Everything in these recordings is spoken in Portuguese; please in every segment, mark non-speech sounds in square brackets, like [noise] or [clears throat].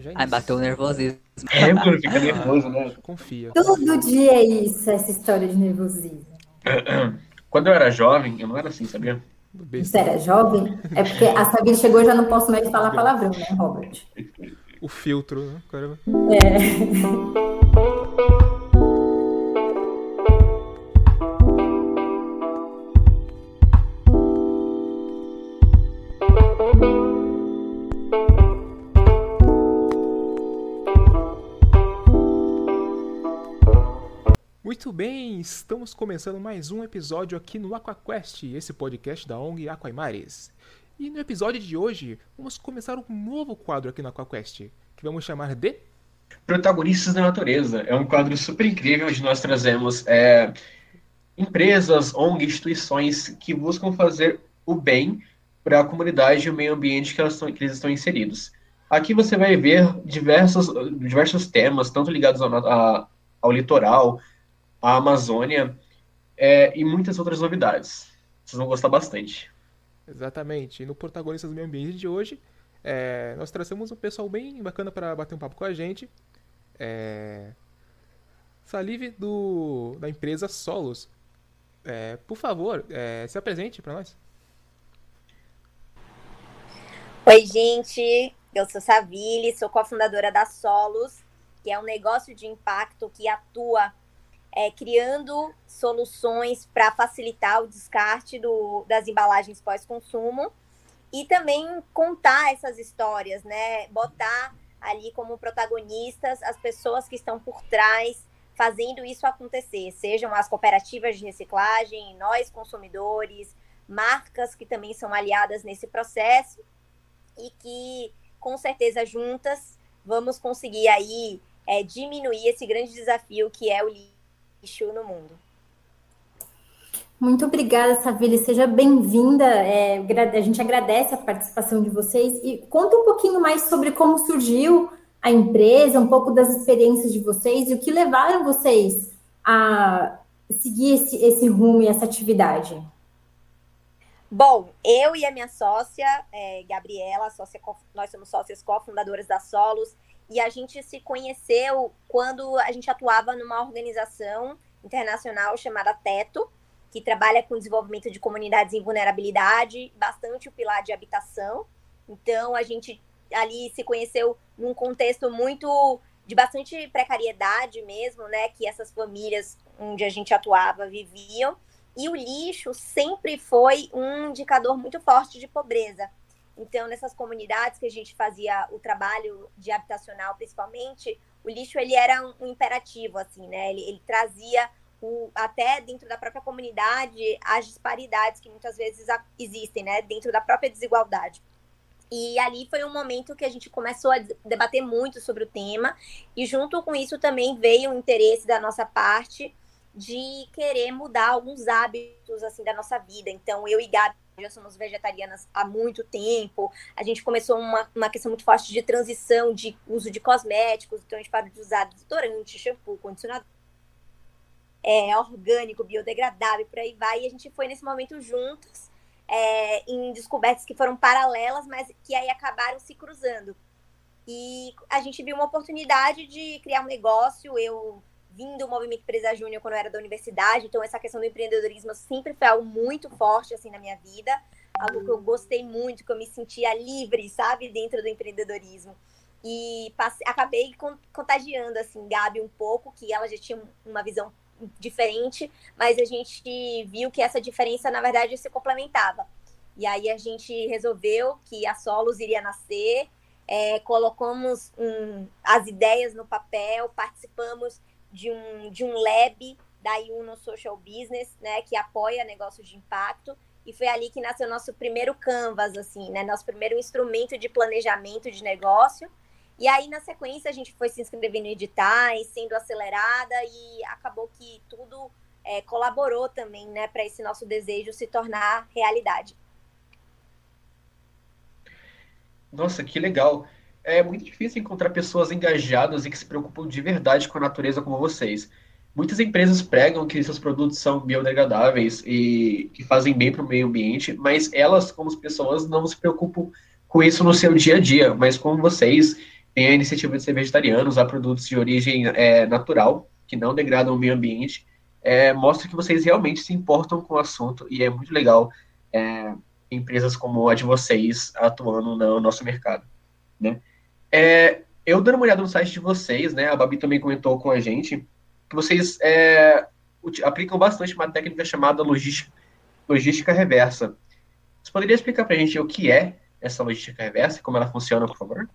já Ai, bateu o nervosismo. É, mano, fica nervoso, né? [laughs] Confia. Todo dia é isso, essa história de nervosismo. [clears throat] Quando eu era jovem, eu não era assim, sabia? Você era jovem? É porque a Sabine chegou e já não posso mais falar palavrão, né, Robert? O filtro, né? Caramba. É. [laughs] Muito bem, estamos começando mais um episódio aqui no AquaQuest, esse podcast da ONG Aquaimares. E no episódio de hoje, vamos começar um novo quadro aqui no AquaQuest, que vamos chamar de Protagonistas da Natureza. É um quadro super incrível onde nós trazemos é, empresas, ONG, instituições que buscam fazer o bem para a comunidade e o meio ambiente que, elas que eles estão inseridos. Aqui você vai ver diversos, diversos temas, tanto ligados ao, a, ao litoral, à Amazônia é, e muitas outras novidades. Vocês vão gostar bastante. Exatamente. E no Protagonistas do Meio Ambiente de hoje, é, nós trazemos um pessoal bem bacana para bater um papo com a gente. É, Salive do, da empresa Solos. É, por favor, é, se apresente para nós. Oi, gente. Eu sou Savile, sou cofundadora da Solos, que é um negócio de impacto que atua é, criando soluções para facilitar o descarte do, das embalagens pós-consumo e também contar essas histórias, né? Botar ali como protagonistas as pessoas que estão por trás fazendo isso acontecer, sejam as cooperativas de reciclagem, nós consumidores, marcas que também são aliadas nesse processo e que com certeza juntas vamos conseguir aí é, diminuir esse grande desafio que é o lixo no mundo. Muito obrigada, Savile. Seja bem-vinda. É, a gente agradece a participação de vocês e conta um pouquinho mais sobre como surgiu a empresa, um pouco das experiências de vocês e o que levaram vocês a seguir esse, esse rumo e essa atividade. Bom, eu e a minha sócia, é, Gabriela, sócia, nós somos sócias cofundadoras da Solos, e a gente se conheceu quando a gente atuava numa organização internacional chamada Teto, que trabalha com desenvolvimento de comunidades em vulnerabilidade, bastante o pilar de habitação. Então, a gente ali se conheceu num contexto muito de bastante precariedade mesmo, né, que essas famílias onde a gente atuava viviam. E o lixo sempre foi um indicador muito forte de pobreza. Então, nessas comunidades que a gente fazia o trabalho de habitacional, principalmente, o lixo ele era um, um imperativo, assim, né? Ele, ele trazia o, até dentro da própria comunidade as disparidades que muitas vezes existem, né? Dentro da própria desigualdade. E ali foi um momento que a gente começou a debater muito sobre o tema, e junto com isso também veio o interesse da nossa parte de querer mudar alguns hábitos assim da nossa vida. Então, eu e Gabi já somos vegetarianas há muito tempo. A gente começou uma, uma questão muito forte de transição de uso de cosméticos, então a gente parou de usar desodorante, shampoo, condicionador é, orgânico, biodegradável, por aí vai. E a gente foi nesse momento juntos é, em descobertas que foram paralelas, mas que aí acabaram se cruzando. E a gente viu uma oportunidade de criar um negócio. Eu vim do movimento Empresa Júnior quando eu era da universidade, então essa questão do empreendedorismo sempre foi algo muito forte assim na minha vida, algo que eu gostei muito, que eu me sentia livre, sabe, dentro do empreendedorismo. E passei, acabei contagiando assim Gabi um pouco, que ela já tinha uma visão diferente, mas a gente viu que essa diferença na verdade se complementava. E aí a gente resolveu que a Solos iria nascer, é, colocamos um, as ideias no papel, participamos de um, de um lab da Uno Social Business, né, que apoia negócios de impacto, e foi ali que nasceu nosso primeiro canvas, assim, né, nosso primeiro instrumento de planejamento de negócio, e aí, na sequência, a gente foi se inscrevendo em editais, sendo acelerada, e acabou que tudo é, colaborou também, né, para esse nosso desejo se tornar realidade. Nossa, que legal é muito difícil encontrar pessoas engajadas e que se preocupam de verdade com a natureza como vocês. Muitas empresas pregam que seus produtos são biodegradáveis e que fazem bem para o meio ambiente, mas elas, como pessoas, não se preocupam com isso no seu dia a dia. Mas como vocês tem a iniciativa de ser vegetariano, usar produtos de origem é, natural, que não degradam o meio ambiente, é, mostra que vocês realmente se importam com o assunto e é muito legal é, empresas como a de vocês atuando no nosso mercado, né? É, eu dando uma olhada no site de vocês, né? A Babi também comentou com a gente que vocês é, aplicam bastante uma técnica chamada logística, logística reversa. Você poderia explicar para a gente o que é essa logística reversa e como ela funciona, por favor?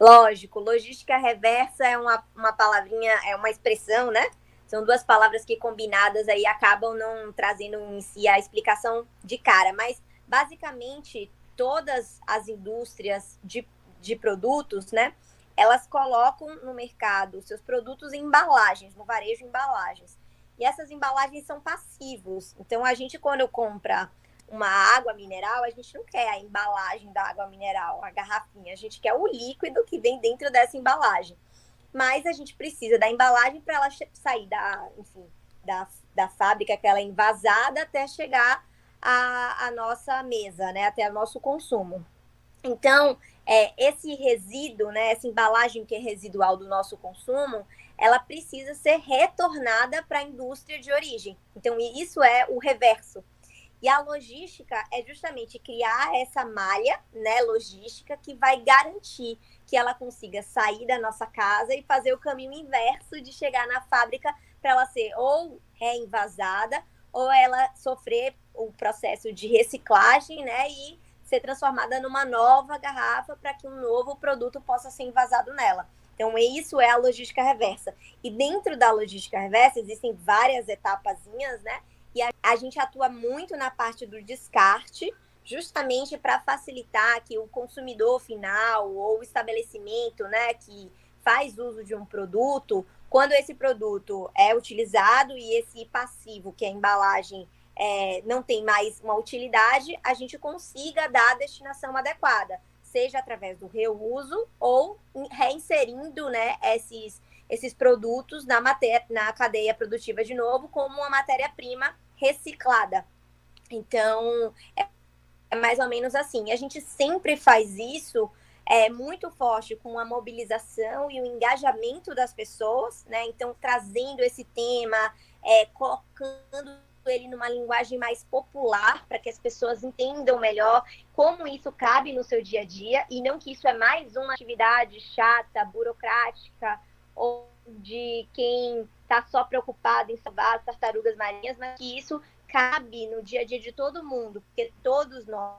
Lógico, logística reversa é uma, uma palavrinha, é uma expressão, né? São duas palavras que combinadas aí acabam não trazendo em si a explicação de cara, mas basicamente todas as indústrias de, de produtos, né? Elas colocam no mercado seus produtos em embalagens, no varejo embalagens. E essas embalagens são passivos. Então a gente quando compra uma água mineral, a gente não quer a embalagem da água mineral, a garrafinha, a gente quer o líquido que vem dentro dessa embalagem. Mas a gente precisa da embalagem para ela sair da, enfim, da, da fábrica, aquela envasada, até chegar à, à nossa mesa, né? Até o nosso consumo. Então, é, esse resíduo, né, essa embalagem que é residual do nosso consumo, ela precisa ser retornada para a indústria de origem. Então, isso é o reverso. E a logística é justamente criar essa malha, né, logística, que vai garantir que ela consiga sair da nossa casa e fazer o caminho inverso de chegar na fábrica para ela ser ou reinvasada ou ela sofrer o processo de reciclagem, né, e ser transformada numa nova garrafa para que um novo produto possa ser envasado nela. Então, isso é a logística reversa. E dentro da logística reversa existem várias etapazinhas, né? E a, a gente atua muito na parte do descarte, justamente para facilitar que o consumidor final ou o estabelecimento, né, que faz uso de um produto, quando esse produto é utilizado e esse passivo, que é a embalagem, é, não tem mais uma utilidade, a gente consiga dar a destinação adequada, seja através do reuso ou reinserindo né, esses esses produtos na, matéria, na cadeia produtiva de novo como uma matéria-prima reciclada. Então, é, é mais ou menos assim. A gente sempre faz isso é muito forte com a mobilização e o engajamento das pessoas, né? Então, trazendo esse tema, é, colocando ele numa linguagem mais popular para que as pessoas entendam melhor como isso cabe no seu dia a dia e não que isso é mais uma atividade chata, burocrática ou de quem está só preocupado em salvar as tartarugas marinhas, mas que isso cabe no dia a dia de todo mundo, porque todos nós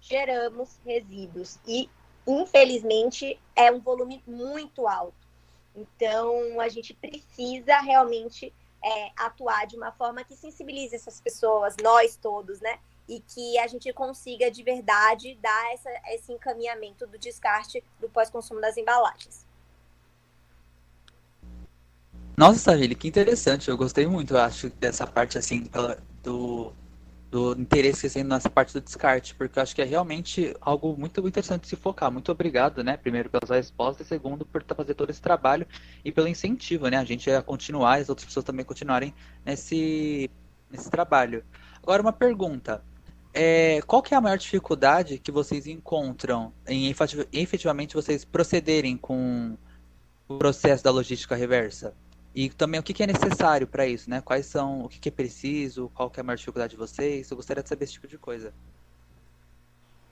geramos resíduos e infelizmente é um volume muito alto. Então a gente precisa realmente é, atuar de uma forma que sensibilize essas pessoas, nós todos, né? e que a gente consiga de verdade dar essa, esse encaminhamento do descarte do pós-consumo das embalagens. Nossa, Savile, que interessante. Eu gostei muito, eu acho, dessa parte assim do, do interesse assim, nessa parte do descarte, porque eu acho que é realmente algo muito interessante de se focar. Muito obrigado, né? Primeiro pela resposta e segundo por fazer todo esse trabalho e pelo incentivo, né? A gente a continuar, as outras pessoas também continuarem nesse, nesse trabalho. Agora uma pergunta. É, qual que é a maior dificuldade que vocês encontram em efetivamente vocês procederem com o processo da logística reversa? E também o que, é necessário para isso, né? Quais são, o que, é preciso, qual é a maior dificuldade de vocês? Eu gostaria de saber esse tipo de coisa.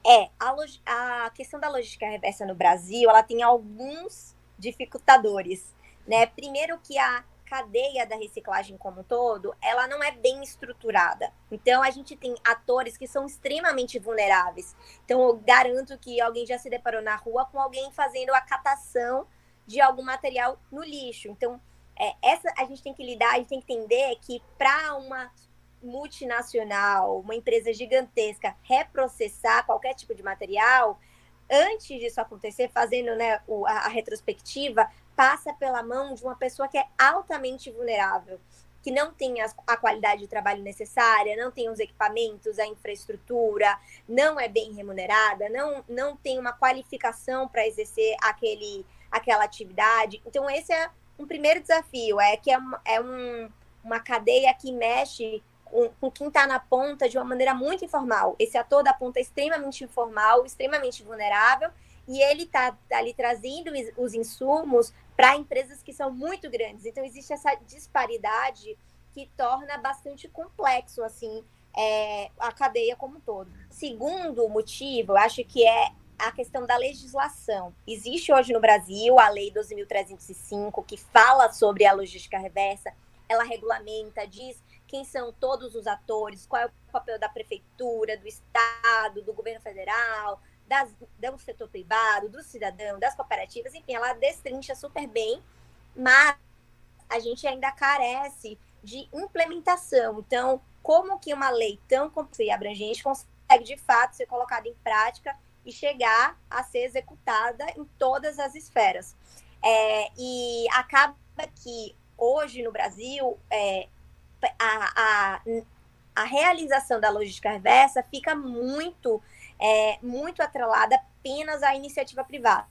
É, a, a questão da logística reversa no Brasil, ela tem alguns dificultadores, né? Primeiro que a cadeia da reciclagem como um todo, ela não é bem estruturada. Então, a gente tem atores que são extremamente vulneráveis. Então, eu garanto que alguém já se deparou na rua com alguém fazendo a catação de algum material no lixo. Então, é, essa a gente tem que lidar, a gente tem que entender que para uma multinacional, uma empresa gigantesca, reprocessar qualquer tipo de material, antes disso acontecer, fazendo né, a, a retrospectiva, passa pela mão de uma pessoa que é altamente vulnerável, que não tem a, a, qualidade de trabalho necessária, não tem os equipamentos, a infraestrutura, não é bem remunerada, não, não tem uma qualificação para exercer aquele, aquela atividade. Então, esse é um primeiro desafio, é que é, é um, uma cadeia que mexe com, com quem está na ponta de uma maneira muito informal. Esse ator da ponta é extremamente informal, extremamente vulnerável, e ele está tá ali trazendo os insumos para empresas que são muito grandes. Então, existe essa disparidade que torna bastante complexo, assim, é, a cadeia como um todo. Segundo motivo, eu acho que é a questão da legislação. Existe hoje no Brasil a Lei 12.305, que fala sobre a logística reversa, ela regulamenta, diz quem são todos os atores, qual é o papel da prefeitura, do Estado, do governo federal, das, do setor privado, do cidadão, das cooperativas, enfim, ela destrincha super bem, mas a gente ainda carece de implementação. Então, como que uma lei tão complexa e abrangente consegue, de fato, ser colocada em prática e chegar a ser executada em todas as esferas? É, e acaba que hoje no Brasil é, a, a, a realização da logística reversa fica muito, é, muito atrelada apenas à iniciativa privada.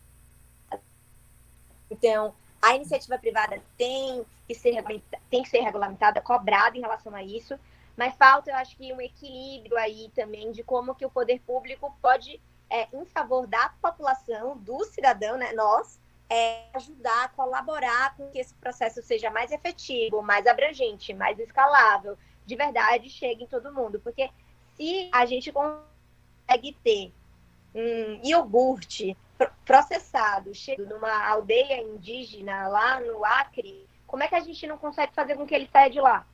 Então, a iniciativa privada tem que ser, tem que ser regulamentada, cobrada em relação a isso, mas falta, eu acho que, um equilíbrio aí também de como que o poder público pode, é, em favor da população, do cidadão, né, nós, é, ajudar, colaborar com que esse processo seja mais efetivo, mais abrangente, mais escalável, de verdade chegue em todo mundo. Porque se a gente consegue ter um iogurte processado, chegando numa aldeia indígena lá no Acre, como é que a gente não consegue fazer com que ele saia de lá?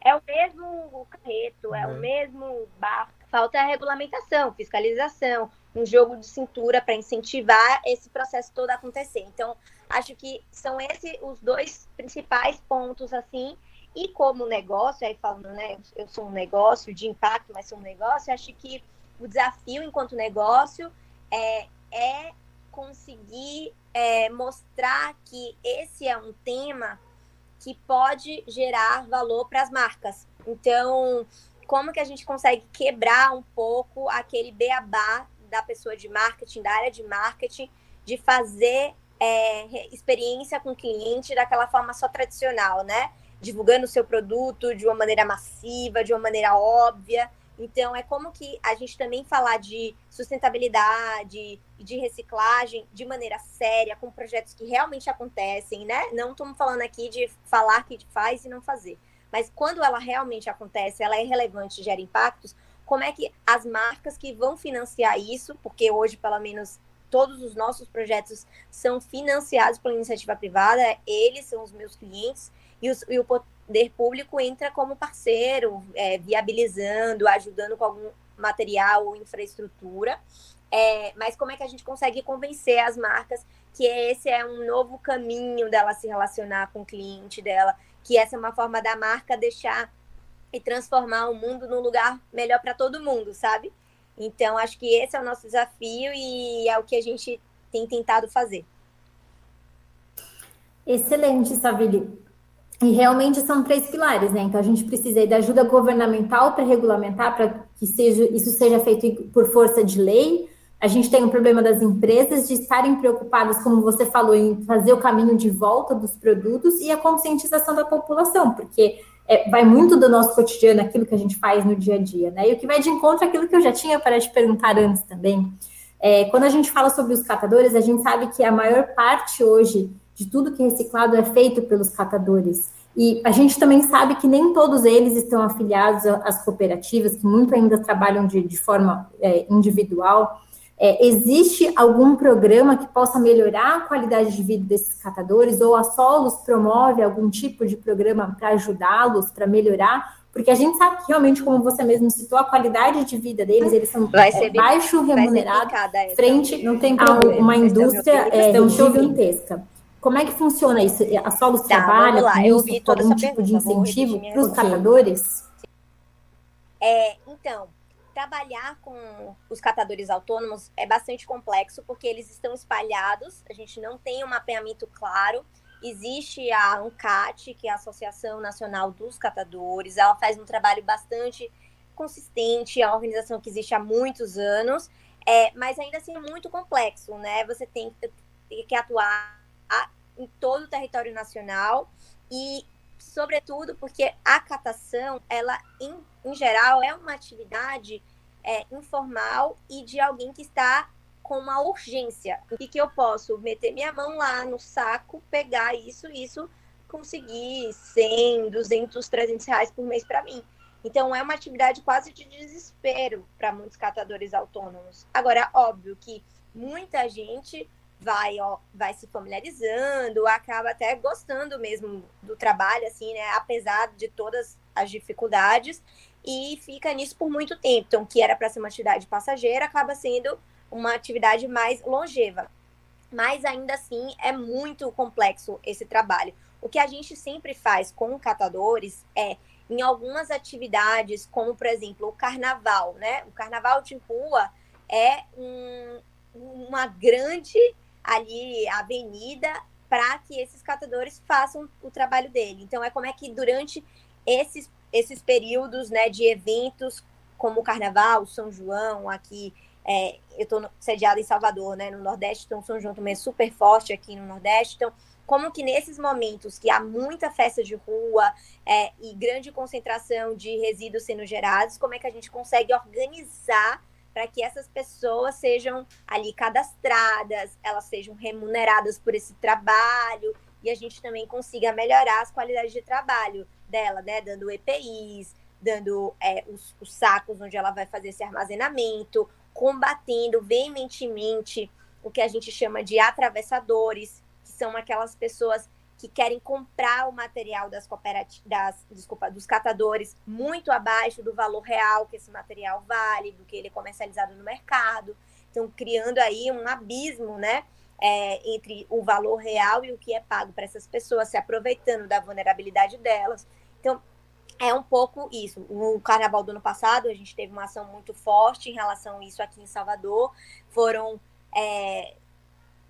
É o mesmo carreto, é uhum. o mesmo barco. Falta a regulamentação, fiscalização, um jogo de cintura para incentivar esse processo todo a acontecer. Então, acho que são esses os dois principais pontos, assim. E como negócio, aí falando, né, eu sou um negócio de impacto, mas sou um negócio, acho que o desafio enquanto negócio é, é conseguir é, mostrar que esse é um tema que pode gerar valor para as marcas. Então, como que a gente consegue quebrar um pouco aquele beabá da pessoa de marketing, da área de marketing, de fazer é, experiência com o cliente daquela forma só tradicional, né? Divulgando o seu produto de uma maneira massiva, de uma maneira óbvia. Então, é como que a gente também falar de sustentabilidade, de reciclagem de maneira séria, com projetos que realmente acontecem, né? Não estamos falando aqui de falar que faz e não fazer. Mas quando ela realmente acontece, ela é relevante, gera impactos, como é que as marcas que vão financiar isso, porque hoje, pelo menos, todos os nossos projetos são financiados pela iniciativa privada, eles são os meus clientes, e, os, e o poder público entra como parceiro, é, viabilizando, ajudando com algum material ou infraestrutura. É, mas como é que a gente consegue convencer as marcas que esse é um novo caminho dela se relacionar com o cliente dela, que essa é uma forma da marca deixar e transformar o mundo num lugar melhor para todo mundo, sabe? Então, acho que esse é o nosso desafio e é o que a gente tem tentado fazer. Excelente, Savili. E realmente são três pilares, né? Então a gente precisa da ajuda governamental para regulamentar, para que seja, isso seja feito por força de lei. A gente tem o um problema das empresas de estarem preocupadas, como você falou, em fazer o caminho de volta dos produtos e a conscientização da população, porque é, vai muito do nosso cotidiano, aquilo que a gente faz no dia a dia, né? E o que vai de encontro àquilo que eu já tinha para te perguntar antes também. É, quando a gente fala sobre os catadores, a gente sabe que a maior parte hoje de tudo que é reciclado é feito pelos catadores. E a gente também sabe que nem todos eles estão afiliados às cooperativas, que muito ainda trabalham de, de forma é, individual. É, existe algum programa que possa melhorar a qualidade de vida desses catadores, ou a Solos promove algum tipo de programa para ajudá-los, para melhorar? Porque a gente sabe que realmente, como você mesmo citou, a qualidade de vida deles, eles são é, baixo remunerados, frente não tem a uma indústria é, gigantesca. Como é que funciona isso? A Solos tá, trabalha com isso, com algum tipo de incentivo para os catadores? É, então, trabalhar com os catadores autônomos é bastante complexo, porque eles estão espalhados, a gente não tem um mapeamento claro. Existe a ANCAT, que é a Associação Nacional dos Catadores, ela faz um trabalho bastante consistente, é uma organização que existe há muitos anos, é, mas ainda assim é muito complexo, né? Você tem, que atuar em todo o território nacional e, sobretudo, porque a catação, ela em geral, é uma atividade é, informal e de alguém que está com uma urgência. O que, eu posso? Meter minha mão lá no saco, pegar isso, isso, conseguir 100, 200, 300 reais por mês para mim. Então, é uma atividade quase de desespero para muitos catadores autônomos. Agora, óbvio que muita gente vai, ó, vai se familiarizando, acaba até gostando mesmo do trabalho, assim, né? Apesar de todas as dificuldades, e fica nisso por muito tempo. Então, que era para ser uma atividade passageira, acaba sendo uma atividade mais longeva. Mas ainda assim é muito complexo esse trabalho. O que a gente sempre faz com catadores é em algumas atividades, como por exemplo o carnaval, né? O carnaval de rua é um, uma grande ali avenida para que esses catadores façam o trabalho dele. Então é como é que durante esses esses períodos, né, de eventos como o Carnaval, São João, aqui é, eu estou sediada em Salvador, né, no Nordeste, então São João também é super forte aqui no Nordeste. Então, como que nesses momentos que há muita festa de rua é, e grande concentração de resíduos sendo gerados, como é que a gente consegue organizar para que essas pessoas sejam ali cadastradas, elas sejam remuneradas por esse trabalho e a gente também consiga melhorar as qualidades de trabalho dela, né? Dando EPIs, dando é, os, os sacos onde ela vai fazer esse armazenamento, combatendo veementemente o que a gente chama de atravessadores, que são aquelas pessoas que querem comprar o material das cooperativas, desculpa, dos catadores muito abaixo do valor real que esse material vale, do que ele é comercializado no mercado. Então, criando aí um abismo, né, é, entre o valor real e o que é pago para essas pessoas, se aproveitando da vulnerabilidade delas. Então, é um pouco isso. No carnaval do ano passado, a gente teve uma ação muito forte em relação a isso aqui em Salvador. Foram é,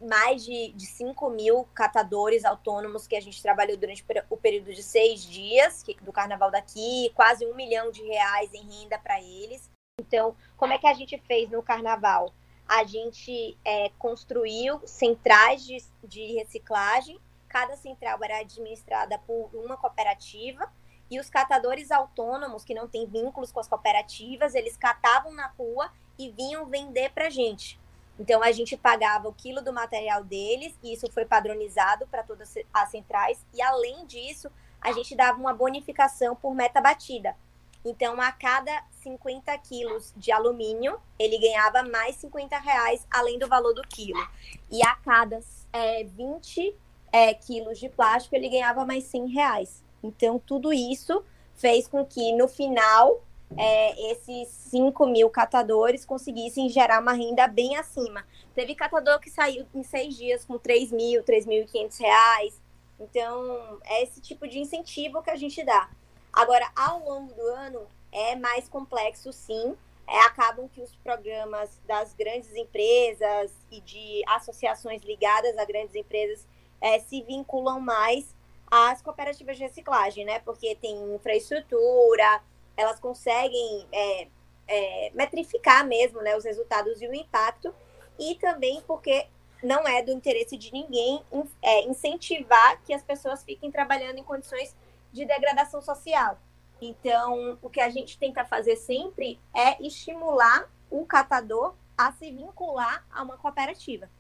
mais de, de 5 mil catadores autônomos que a gente trabalhou durante o período de seis dias do carnaval daqui, quase um milhão de reais em renda para eles. Então, como é que a gente fez no carnaval? A gente é, construiu centrais de, de reciclagem. Cada central era administrada por uma cooperativa e os catadores autônomos, que não têm vínculos com as cooperativas, eles catavam na rua e vinham vender para gente. Então, a gente pagava o quilo do material deles, e isso foi padronizado para todas as centrais. E, além disso, a gente dava uma bonificação por meta batida. Então, a cada 50 quilos de alumínio, ele ganhava mais 50 reais, além do valor do quilo. E a cada é, 20 é, quilos de plástico, ele ganhava mais 100 reais. Então, tudo isso fez com que, no final, é, esses 5 mil catadores conseguissem gerar uma renda bem acima. Teve catador que saiu em seis dias com 3 mil, 3.500 reais. Então, é esse tipo de incentivo que a gente dá. Agora, ao longo do ano, é mais complexo, sim. É, acabam que os programas das grandes empresas e de associações ligadas a grandes empresas é, se vinculam mais as cooperativas de reciclagem, né? Porque tem infraestrutura, elas conseguem é, é, metrificar mesmo né, os resultados e o impacto, e também porque não é do interesse de ninguém é, incentivar que as pessoas fiquem trabalhando em condições de degradação social. Então, o que a gente tenta fazer sempre é estimular o catador a se vincular a uma cooperativa.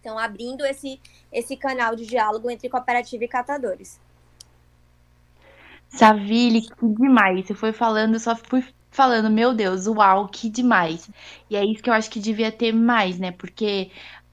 Então, abrindo esse, esse canal de diálogo entre cooperativa e catadores. Savile, que demais. Você foi falando, eu só fui falando, meu Deus, uau, que demais. E é isso que eu acho que devia ter mais, né? Porque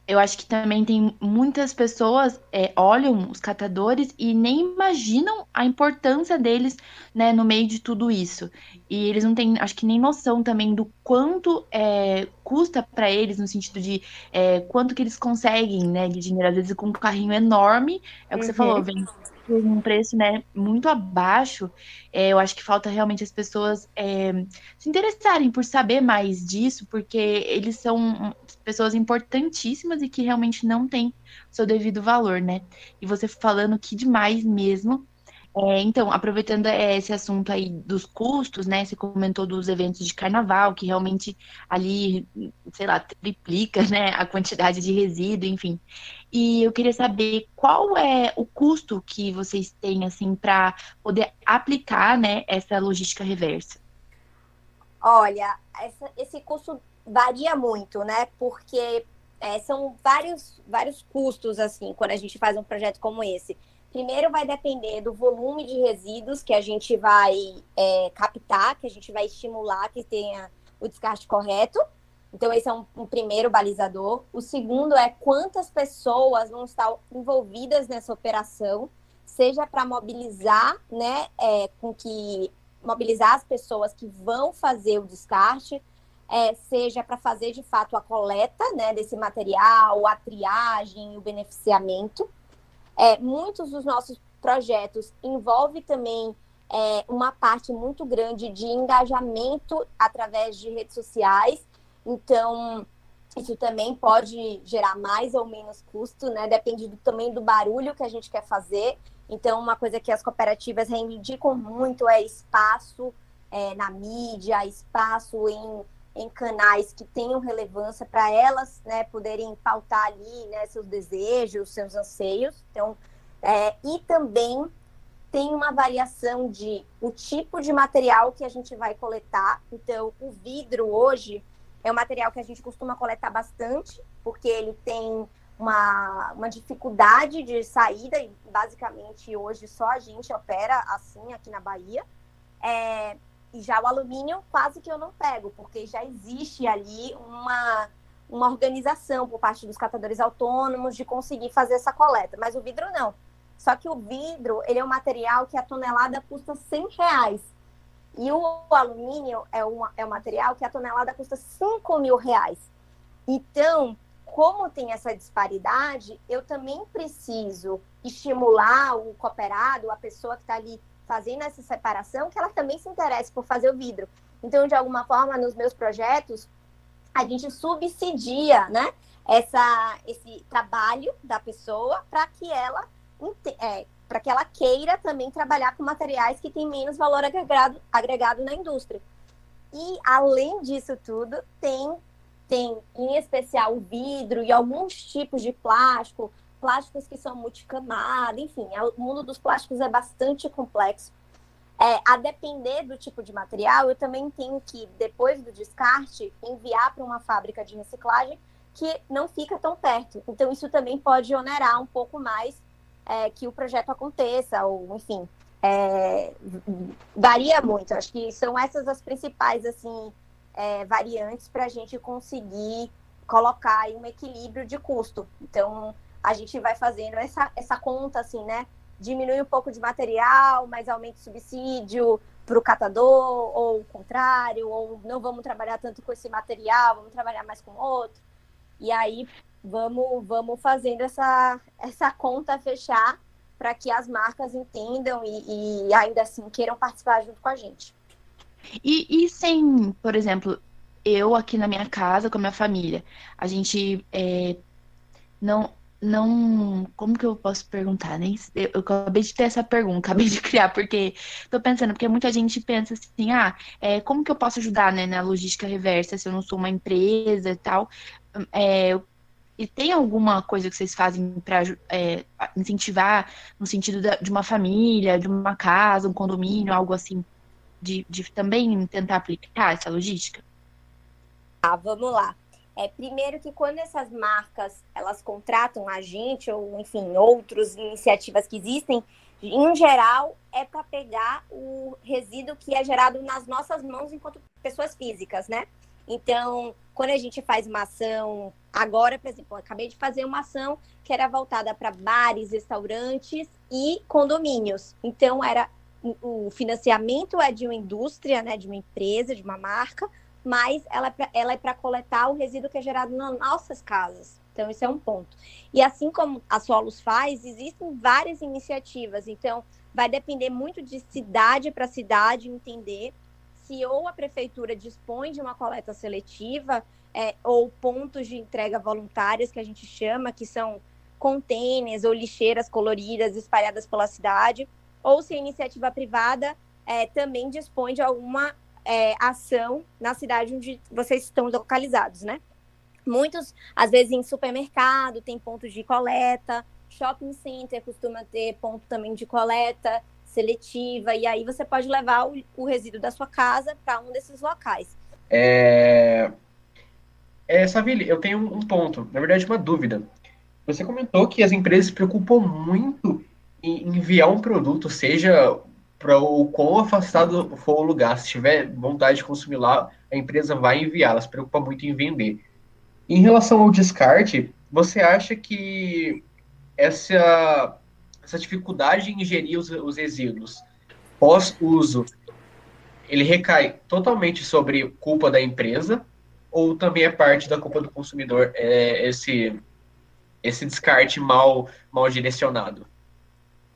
eu acho que também tem muitas pessoas é, olham os catadores e nem imaginam a importância deles né, no meio de tudo isso. E eles não têm, acho que nem noção também do quanto é, custa para eles, no sentido de é, quanto que eles conseguem né, de dinheiro. Às vezes com um carrinho enorme, é o que uhum. você falou, vem por um preço né, muito abaixo, é, eu acho que falta realmente as pessoas é, se interessarem por saber mais disso, porque eles são pessoas importantíssimas e que realmente não têm seu devido valor, né? E você falando que demais mesmo. É, então, aproveitando é, esse assunto aí dos custos, né? Você comentou dos eventos de carnaval, que realmente ali, sei lá, triplica né, a quantidade de resíduo, enfim. E eu queria saber qual é o custo que vocês têm, assim, para poder aplicar né, essa logística reversa. Olha, essa, esse custo varia muito, né? Porque é, são vários, vários custos, assim, quando a gente faz um projeto como esse. Primeiro vai depender do volume de resíduos que a gente vai é, captar, que a gente vai estimular que tenha o descarte correto. Então, esse é um, um, primeiro balizador. O segundo é quantas pessoas vão estar envolvidas nessa operação, seja para mobilizar, né, é, com que mobilizar as pessoas que vão fazer o descarte, é, seja para fazer de fato a coleta né, desse material, a triagem, o beneficiamento. É, muitos dos nossos projetos envolvem também é, uma parte muito grande de engajamento através de redes sociais. Então, isso também pode gerar mais ou menos custo, né? Depende do, também do barulho que a gente quer fazer. Então, uma coisa que as cooperativas reivindicam muito é espaço é, na mídia, espaço em, em canais que tenham relevância para elas né, poderem pautar ali né, seus desejos, seus anseios. Então, é, e também tem uma variação de o tipo de material que a gente vai coletar. Então, o vidro hoje é um material que a gente costuma coletar bastante, porque ele tem uma, uma dificuldade de saída, e basicamente hoje só a gente opera assim aqui na Bahia. É, e já o alumínio quase que eu não pego, porque já existe ali uma, uma organização por parte dos catadores autônomos de conseguir fazer essa coleta, mas o vidro não. Só que o vidro, ele é um material que a tonelada custa 100 reais. E o alumínio é um, é um material que a tonelada custa 5 mil reais. Então, como tem essa disparidade, eu também preciso estimular o cooperado, a pessoa que está ali fazendo essa separação, que ela também se interesse por fazer o vidro. Então, de alguma forma, nos meus projetos, a gente subsidia, né, essa, esse trabalho da pessoa para que ela é, para que ela queira também trabalhar com materiais que têm menos valor agregado, agregado na indústria. E, além disso tudo, tem tem em especial o vidro e alguns tipos de plástico, plásticos que são multicamados, enfim, é, o mundo dos plásticos é bastante complexo. É, a depender do tipo de material, eu também tenho que, depois do descarte, enviar para uma fábrica de reciclagem que não fica tão perto. Então, isso também pode onerar um pouco mais é, que o projeto aconteça, ou, enfim, é, varia muito. Acho que são essas as principais, assim, é, variantes para a gente conseguir colocar um equilíbrio de custo. Então, a gente vai fazendo essa, essa conta, assim, né? Diminui um pouco de material, mas aumenta o subsídio para o catador, ou o contrário, ou não vamos trabalhar tanto com esse material, vamos trabalhar mais com outro. E aí vamos, vamos fazendo essa, essa conta fechar para que as marcas entendam e, e ainda assim queiram participar junto com a gente. E, e sem, por exemplo, eu aqui na minha casa com a minha família, a gente é, não não. Como que eu posso perguntar? Nem, eu, eu, acabei de ter essa pergunta, [laughs] acabei de criar, porque tô pensando, porque muita gente pensa assim, ah, é, como que eu posso ajudar né, na logística reversa se eu não sou uma empresa e tal? É, e tem alguma coisa que vocês fazem para é, incentivar no sentido da, de uma família, de uma casa, um condomínio, algo assim de, de também tentar aplicar essa logística? Ah, vamos lá. É, primeiro que quando essas marcas elas contratam a gente ou enfim outras iniciativas que existem, em geral é para pegar o resíduo que é gerado nas nossas mãos enquanto pessoas físicas, né? Então, quando a gente faz uma ação, agora, por exemplo, acabei de fazer uma ação que era voltada para bares, restaurantes e condomínios. Então, era o financiamento é de uma indústria, né, de uma empresa, de uma marca, mas ela, é ela é para coletar o resíduo que é gerado nas nossas casas. Então, isso é um ponto. E assim como a Solos faz, existem várias iniciativas. Então, vai depender muito de cidade para cidade entender se ou a prefeitura dispõe de uma coleta seletiva é, ou pontos de entrega voluntárias, que a gente chama, que são contêineres ou lixeiras coloridas espalhadas pela cidade, ou se a iniciativa privada é, também dispõe de alguma é, ação na cidade onde vocês estão localizados, né? Muitos, às vezes, em supermercado tem pontos de coleta, shopping center costuma ter ponto também de coleta, seletiva, e aí você pode levar o, o resíduo da sua casa para um desses locais. É... É, Savile, eu tenho um ponto, na verdade, uma dúvida. Você comentou que as empresas se preocupam muito em enviar um produto, seja para o quão afastado for o lugar. Se tiver vontade de consumir lá, a empresa vai enviar, ela se preocupa muito em vender. Em relação ao descarte, você acha que essa, essa dificuldade em ingerir os, os resíduos pós-uso, ele recai totalmente sobre culpa da empresa ou também é parte da culpa do consumidor é, esse, esse descarte mal, mal direcionado?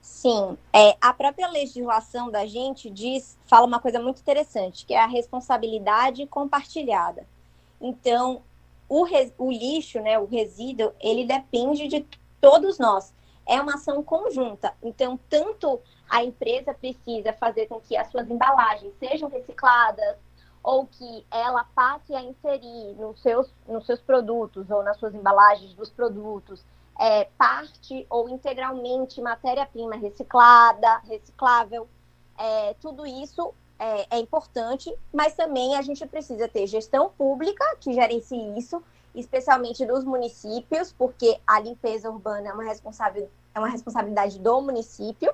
Sim, é, a própria legislação da gente diz, fala uma coisa muito interessante, que é a responsabilidade compartilhada. Então, o, o lixo, né, o resíduo, ele depende de todos nós. É uma ação conjunta. Então, tanto a empresa precisa fazer com que as suas embalagens sejam recicladas, ou que ela passe a inserir nos seus, nos seus produtos ou nas suas embalagens dos produtos é, parte ou integralmente matéria-prima reciclada, reciclável. É, tudo isso é, é, importante, mas também a gente precisa ter gestão pública que gerencie isso, especialmente dos municípios, porque a limpeza urbana é uma, responsável, é uma responsabilidade do município.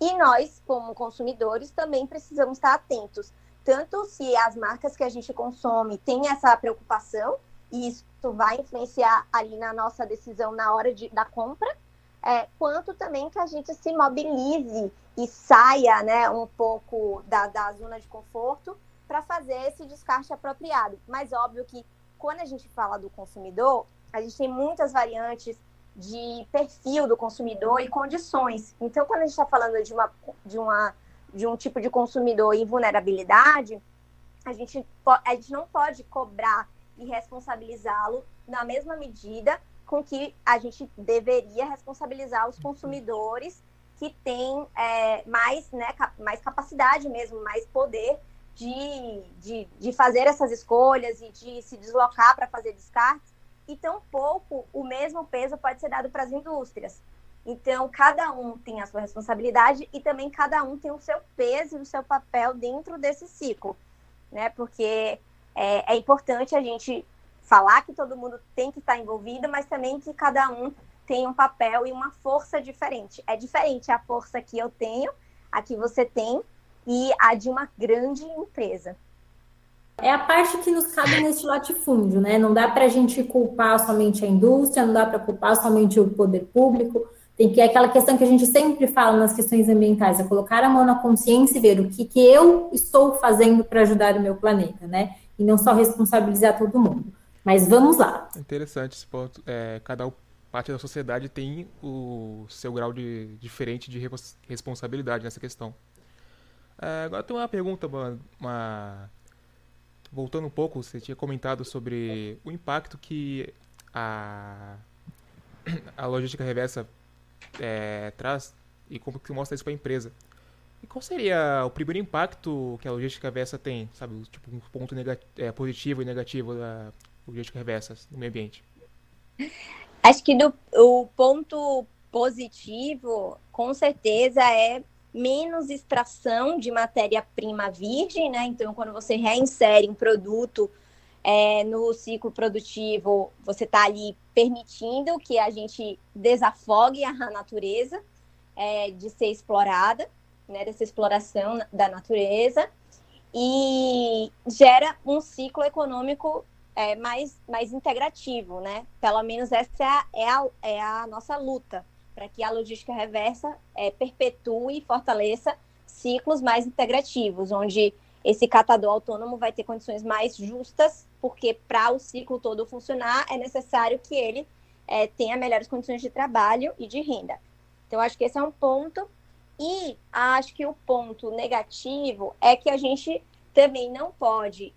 E nós, como consumidores, também precisamos estar atentos tanto se as marcas que a gente consome têm essa preocupação, e isso vai influenciar ali na nossa decisão na hora de, da compra, é, quanto também que a gente se mobilize e saia né, um pouco da, da zona de conforto para fazer esse descarte apropriado. Mas óbvio que quando a gente fala do consumidor, a gente tem muitas variantes de perfil do consumidor e condições. Então, quando a gente está falando de uma, de uma de um tipo de consumidor em vulnerabilidade, a gente, a gente não pode cobrar e responsabilizá-lo na mesma medida com que a gente deveria responsabilizar os consumidores que têm é, mais, né, mais capacidade mesmo, mais poder de, de, de fazer essas escolhas e de se deslocar para fazer descartes. E tampouco o mesmo peso pode ser dado para as indústrias. Então, cada um tem a sua responsabilidade e também cada um tem o seu peso e o seu papel dentro desse ciclo, né? Porque é, é importante a gente falar que todo mundo tem que estar envolvido, mas também que cada um tem um papel e uma força diferente. É diferente a força que eu tenho, a que você tem e a de uma grande empresa. É a parte que nos cabe nesse latifúndio, né? Não dá para a gente culpar somente a indústria, não dá para culpar somente o poder público tem que é aquela questão que a gente sempre fala nas questões ambientais, é colocar a mão na consciência e ver o que, que eu estou fazendo para ajudar o meu planeta, né? E não só responsabilizar todo mundo. Mas vamos lá. Interessante esse ponto. É, cada parte da sociedade tem o seu grau de diferente de responsabilidade nessa questão. É, agora tem uma pergunta, uma, uma, voltando um pouco, você tinha comentado sobre o impacto que a, [clears throat] a logística reversa é, traz e como que mostra isso para a empresa. E qual seria o primeiro impacto que a logística reversa tem, sabe? Tipo, um ponto é, positivo e negativo da logística reversa no meio ambiente? Acho que do, o ponto positivo, com certeza, é menos extração de matéria-prima virgem, né? Então, quando você reinsere um produto é, no ciclo produtivo, você está ali permitindo que a gente desafogue a natureza é, de ser explorada, né, dessa exploração da natureza, e gera um ciclo econômico é, mais, mais integrativo, né? Pelo menos essa é a, é a, é a nossa luta, para que a logística reversa é, perpetue e fortaleça ciclos mais integrativos, onde esse catador autônomo vai ter condições mais justas, porque para o ciclo todo funcionar é necessário que ele é, tenha melhores condições de trabalho e de renda. Então, acho que esse é um ponto. E acho que o ponto negativo é que a gente também não pode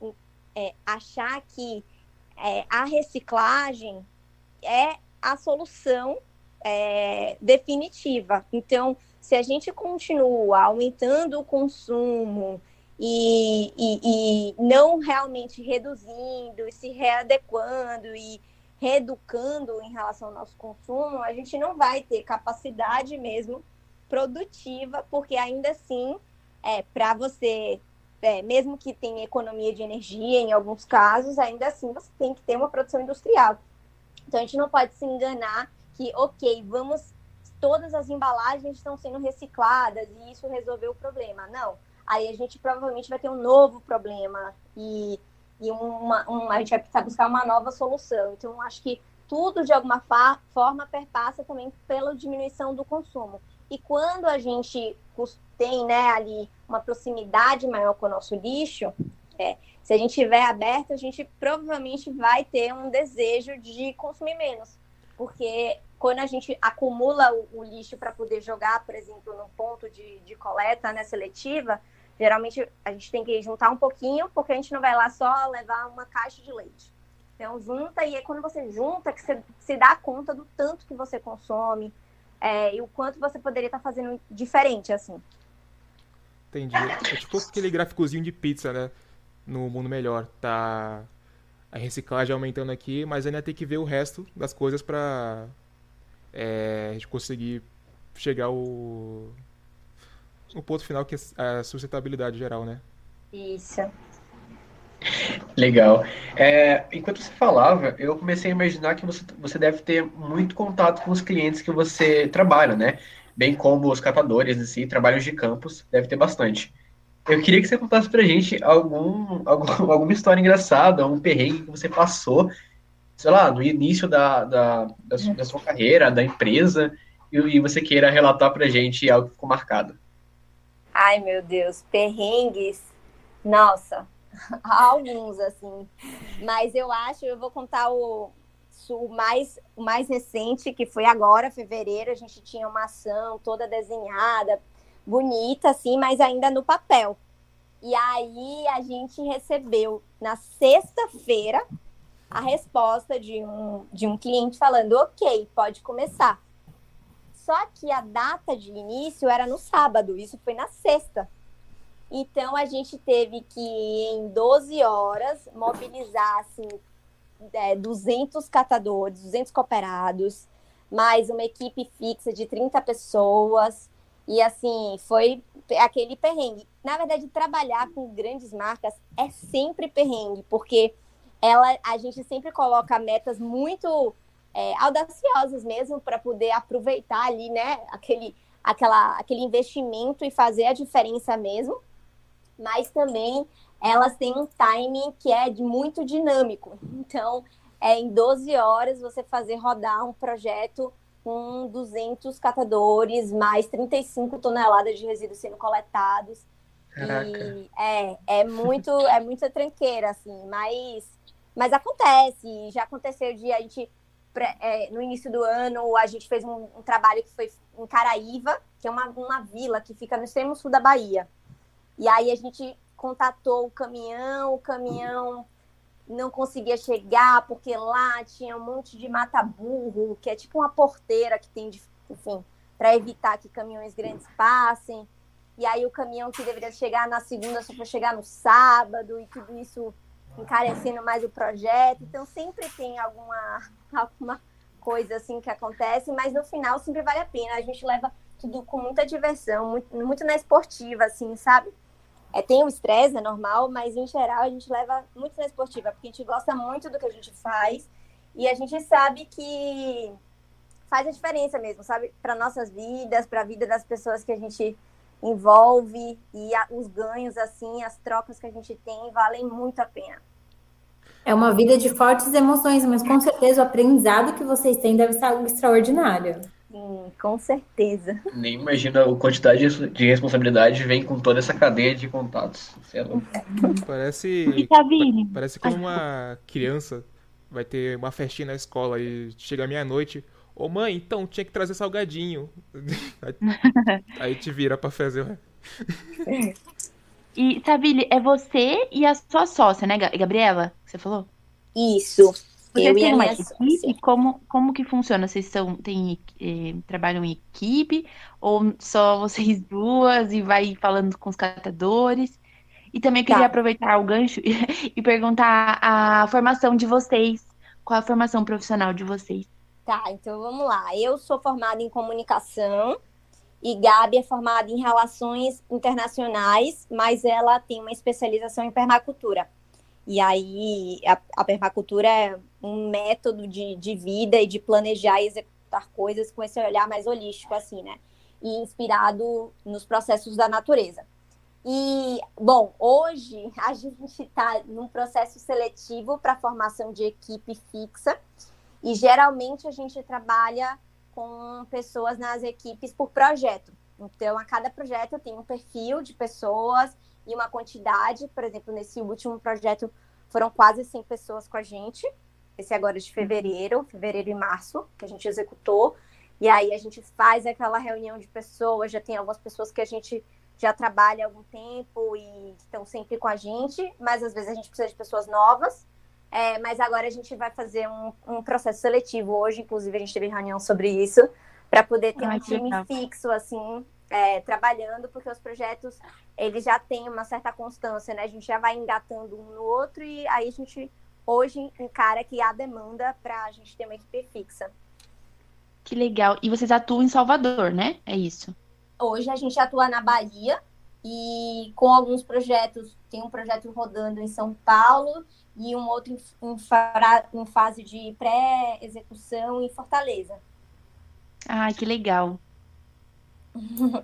é, achar que é, a reciclagem é a solução é, definitiva. Então, se a gente continua aumentando o consumo, e, e, e não realmente reduzindo e se readequando e reeducando em relação ao nosso consumo, a gente não vai ter capacidade mesmo produtiva, porque ainda assim, é, para você, é, mesmo que tenha economia de energia em alguns casos, ainda assim você tem que ter uma produção industrial. Então a gente não pode se enganar que, ok, vamos, todas as embalagens estão sendo recicladas e isso resolveu o problema. Não. Aí a gente provavelmente vai ter um novo problema e, e uma, uma, a gente vai precisar buscar uma nova solução. Então, acho que tudo, de alguma forma, perpassa também pela diminuição do consumo. E quando a gente tem né, ali uma proximidade maior com o nosso lixo, é, se a gente estiver aberto, a gente provavelmente vai ter um desejo de consumir menos. Porque quando a gente acumula o, o lixo para poder jogar, por exemplo, no ponto de, de coleta né, seletiva, geralmente a gente tem que juntar um pouquinho, porque a gente não vai lá só levar uma caixa de leite. Então, junta, e é quando você junta que você se dá conta do tanto que você consome é, e o quanto você poderia estar tá fazendo diferente, assim. Entendi. É tipo aquele gráficozinho de pizza, né? No mundo melhor. Tá a reciclagem aumentando aqui, mas ainda tem que ver o resto das coisas para é, a gente conseguir chegar ao, o ponto final que é a sustentabilidade geral, né? Isso. Legal. É, enquanto você falava, eu comecei a imaginar que você, você deve ter muito contato com os clientes que você trabalha, né? Bem como os catadores em trabalhos de campos, deve ter bastante. Eu queria que você contasse pra gente algum, algum, [laughs] alguma história engraçada, um perrengue que você passou, sei lá, no início da, da, da, sua, da sua carreira, da empresa, e, e, você queira relatar pra gente algo que ficou marcado. Ai, meu Deus, perrengues. Nossa, [laughs] alguns, assim. Mas eu acho, eu vou contar o, o, mais, o mais recente, que foi agora, fevereiro. A gente tinha uma ação toda desenhada, bonita, assim, mas ainda no papel. E aí a gente recebeu na sexta-feira a resposta de um, de um cliente falando: ok, pode começar. Só que a data de início era no sábado, isso foi na sexta. Então a gente teve que, em 12 horas, mobilizar assim, é, 200 catadores, 200 cooperados, mais uma equipe fixa de 30 pessoas e assim, foi aquele perrengue. Na verdade, trabalhar com grandes marcas é sempre perrengue, porque ela, a gente sempre coloca metas muito é, audaciosas mesmo para poder aproveitar ali, né, aquele, aquela, aquele investimento e fazer a diferença mesmo. Mas também elas têm um timing que é muito dinâmico. Então, é em 12 horas você fazer rodar um projeto com 200 catadores, mais 35 toneladas de resíduos sendo coletados. Caraca. E é, é muito, [laughs] é muita tranqueira, assim, mas, mas acontece. Já aconteceu de a gente, é, no início do ano, a gente fez um, um, trabalho que foi em Caraíva, que é uma, uma vila que fica no extremo sul da Bahia. E aí a gente contatou o caminhão, o caminhão não conseguia chegar porque lá tinha um monte de mata-burro, que é tipo uma porteira que tem, de, enfim, para evitar que caminhões grandes passem. E aí o caminhão que deveria chegar na segunda só foi chegar no sábado e tudo isso encarecendo mais o projeto. Então sempre tem alguma [laughs] alguma coisa assim que acontece, mas no final sempre vale a pena. A gente leva tudo com muita diversão, muito, muito na esportiva, assim, sabe? É, tem o estresse, é normal, mas em geral a gente leva muito na esportiva, porque a gente gosta muito do que a gente faz e a gente sabe que faz a diferença mesmo, sabe? Para nossas vidas, para a vida das pessoas que a gente envolve e a, os ganhos, assim, as trocas que a gente tem valem muito a pena. É uma vida de fortes emoções, mas com certeza o aprendizado que vocês têm deve ser algo extraordinário. Sim, com certeza. Nem imagina a quantidade de responsabilidade vem com toda essa cadeia de contatos. É parece. Parece como uma criança vai ter uma festinha na escola e chega meia-noite. Ô mãe, então tinha que trazer salgadinho. [laughs] Aí te vira pra fazer. E, Savile, é você e a sua sócia, né, Gabriela? Você falou? Isso. Vocês eu têm uma equipe? Como, como que funciona? Vocês são, tem, eh, trabalham em equipe? Ou só vocês [laughs] duas e vai falando com os catadores? E também queria tá. aproveitar o gancho [laughs] e perguntar a formação de vocês. Qual a formação profissional de vocês? Tá, então vamos lá. Eu sou formada em comunicação e Gabi é formada em Relações Internacionais, mas ela tem uma especialização em permacultura. E aí, a, a permacultura é um método de, de vida e de planejar e executar coisas com esse olhar mais holístico, assim, né? E inspirado nos processos da natureza. E, bom, hoje a gente está num processo seletivo para formação de equipe fixa. E geralmente a gente trabalha com pessoas nas equipes por projeto. Então, a cada projeto tem um perfil de pessoas e uma quantidade. Por exemplo, nesse último projeto foram quase 100 pessoas com a gente. Esse agora é de fevereiro, fevereiro e março, que a gente executou. E aí a gente faz aquela reunião de pessoas, já tem algumas pessoas que a gente já trabalha há algum tempo e estão sempre com a gente, mas às vezes a gente precisa de pessoas novas. É, mas agora a gente vai fazer um, um, processo seletivo. Hoje, inclusive, a gente teve reunião sobre isso, para poder ter um time legal. fixo, assim, é, trabalhando, porque os projetos, eles já têm uma certa constância, né? A gente já vai engatando um no outro e aí a gente, hoje, encara que há demanda para a gente ter uma equipe fixa. Que legal. E vocês atuam em Salvador, né? É isso. Hoje a gente atua na Bahia e com alguns projetos, tem um projeto rodando em São Paulo e um outro em, em, em fase de pré-execução em Fortaleza. Ah, que legal. [laughs]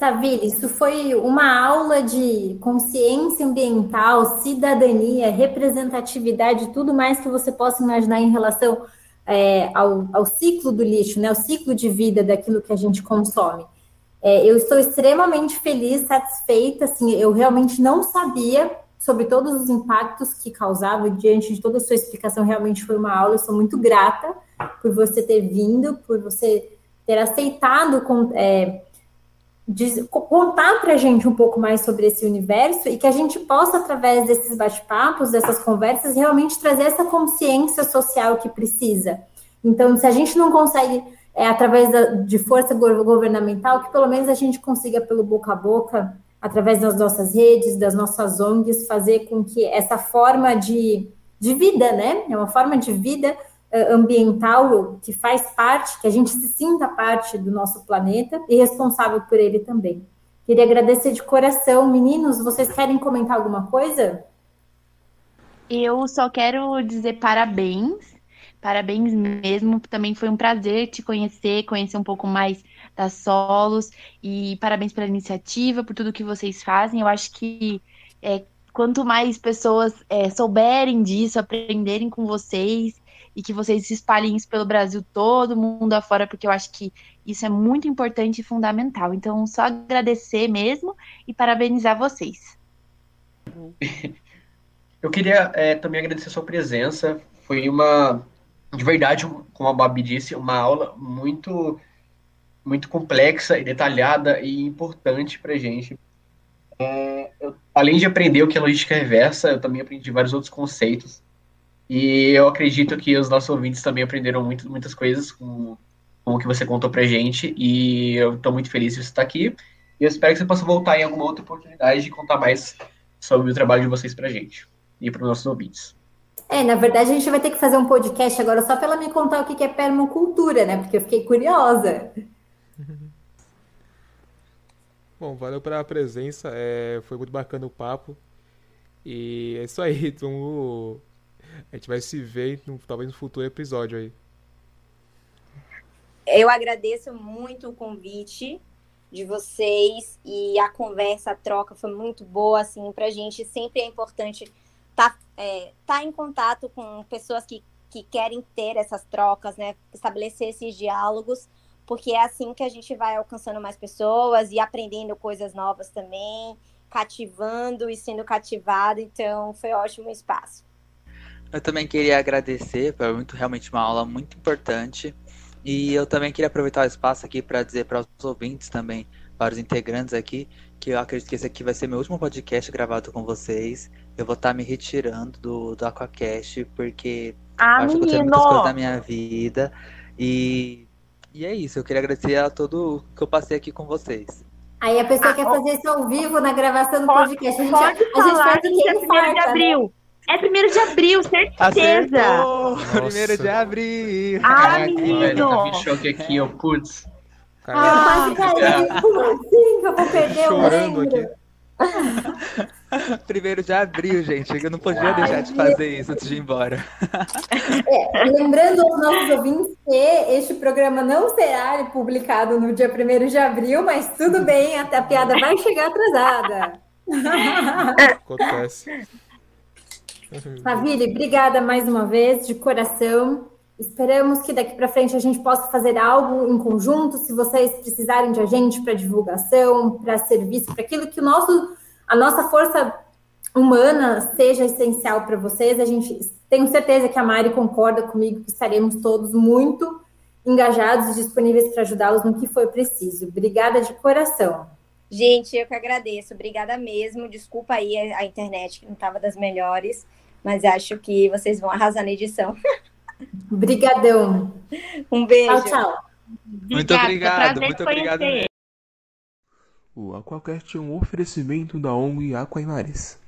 Savile, isso foi uma aula de consciência ambiental, cidadania, representatividade, tudo mais que você possa imaginar em relação é, ao, ao, ciclo do lixo, né, o ciclo de vida daquilo que a gente consome. É, eu estou extremamente feliz, satisfeita, assim, eu realmente não sabia sobre todos os impactos que causava, diante de toda a sua explicação, realmente foi uma aula. Eu sou muito grata por você ter vindo, por você ter aceitado é, de, contar para a gente um pouco mais sobre esse universo e que a gente possa, através desses bate-papos, dessas conversas, realmente trazer essa consciência social que precisa. Então, se a gente não consegue, é, através da, de força governamental, que pelo menos a gente consiga, pelo boca a boca, através das nossas redes, das nossas ONGs, fazer com que essa forma de, de vida, né? É uma forma de vida ambiental que faz parte, que a gente se sinta parte do nosso planeta e responsável por ele também. Queria agradecer de coração. Meninos, vocês querem comentar alguma coisa? Eu só quero dizer parabéns. Parabéns mesmo. Também foi um prazer te conhecer, conhecer um pouco mais da Solos. E parabéns pela iniciativa, por tudo que vocês fazem. Eu acho que é, quanto mais pessoas é, souberem disso, aprenderem com vocês e que vocês espalhem isso pelo Brasil todo, mundo afora, porque eu acho que isso é muito importante e fundamental. Então, só agradecer mesmo e parabenizar vocês. [laughs] Eu queria é, também agradecer a sua presença. Foi uma, de verdade, como a Babi disse, uma aula muito muito complexa e detalhada e importante para gente. É, eu, além de aprender o que é logística reversa, eu também aprendi vários outros conceitos. E eu acredito que os nossos ouvintes também aprenderam muito, muitas coisas com, com o que você contou pra gente. E eu estou muito feliz de você estar aqui. E eu espero que você possa voltar em alguma outra oportunidade de contar mais sobre o trabalho de vocês pra gente e para os nossos ouvintes. É, na verdade, a gente vai ter que fazer um podcast agora só para ela me contar o que é permacultura, né? Porque eu fiquei curiosa. [laughs] Bom, valeu pela presença, é, foi muito bacana o papo. E é isso aí, então a gente vai se ver no, talvez no futuro episódio aí. Eu agradeço muito o convite de vocês e a conversa, a troca foi muito boa, assim, pra gente sempre é importante estar tá, é, tá em contato com pessoas que, que querem ter essas trocas, né, estabelecer esses diálogos, porque é assim que a gente vai alcançando mais pessoas e aprendendo coisas novas também, cativando e sendo cativado, então foi ótimo espaço. Eu também queria agradecer, foi muito, realmente uma aula muito importante. E eu também queria aproveitar o espaço aqui para dizer para os ouvintes também, para os integrantes aqui, que eu acredito que esse aqui vai ser meu último podcast gravado com vocês. Eu vou estar tá me retirando do, do Aquacast, porque ah, acho menino. que eu tenho muitas coisas na minha vida. E, e é isso, eu queria agradecer a tudo que eu passei aqui com vocês. Aí a pessoa ah, quer fazer isso ao vivo na gravação do podcast. A gente, pode a, a gente faz que é primeiro de né? abril. Né? É primeiro de abril, certeza. Primeiro de abril. Ah, menino. Velho, tá choque aqui, ó, putz. Cara, Eu quase caí. Como assim que eu vou perder o chorando aqui. [laughs] Primeiro de abril, gente. Eu não podia deixar de fazer isso antes de ir embora. É, lembrando aos nossos ouvintes que este programa não será publicado no dia 1 de abril, mas tudo bem, até a piada vai chegar atrasada. [laughs] Acontece. Savile, obrigada mais uma vez, de coração. Esperamos que daqui para frente a gente possa fazer algo em conjunto. Se vocês precisarem de a gente para divulgação, para serviço, para aquilo que o nosso, a nossa força humana seja essencial para vocês, a gente tenho certeza que a Mari concorda comigo que estaremos todos muito engajados e disponíveis para ajudá-los no que for preciso. Obrigada de coração. Gente, eu que agradeço. Obrigada mesmo. Desculpa aí a internet que não estava das melhores, mas acho que vocês vão arrasar na edição. [laughs] Obrigadão. Um beijo. Tchau, tchau. Muito obrigado, prazer muito obrigado mesmo. O Aquacast é um oferecimento da ONG Aquaimares.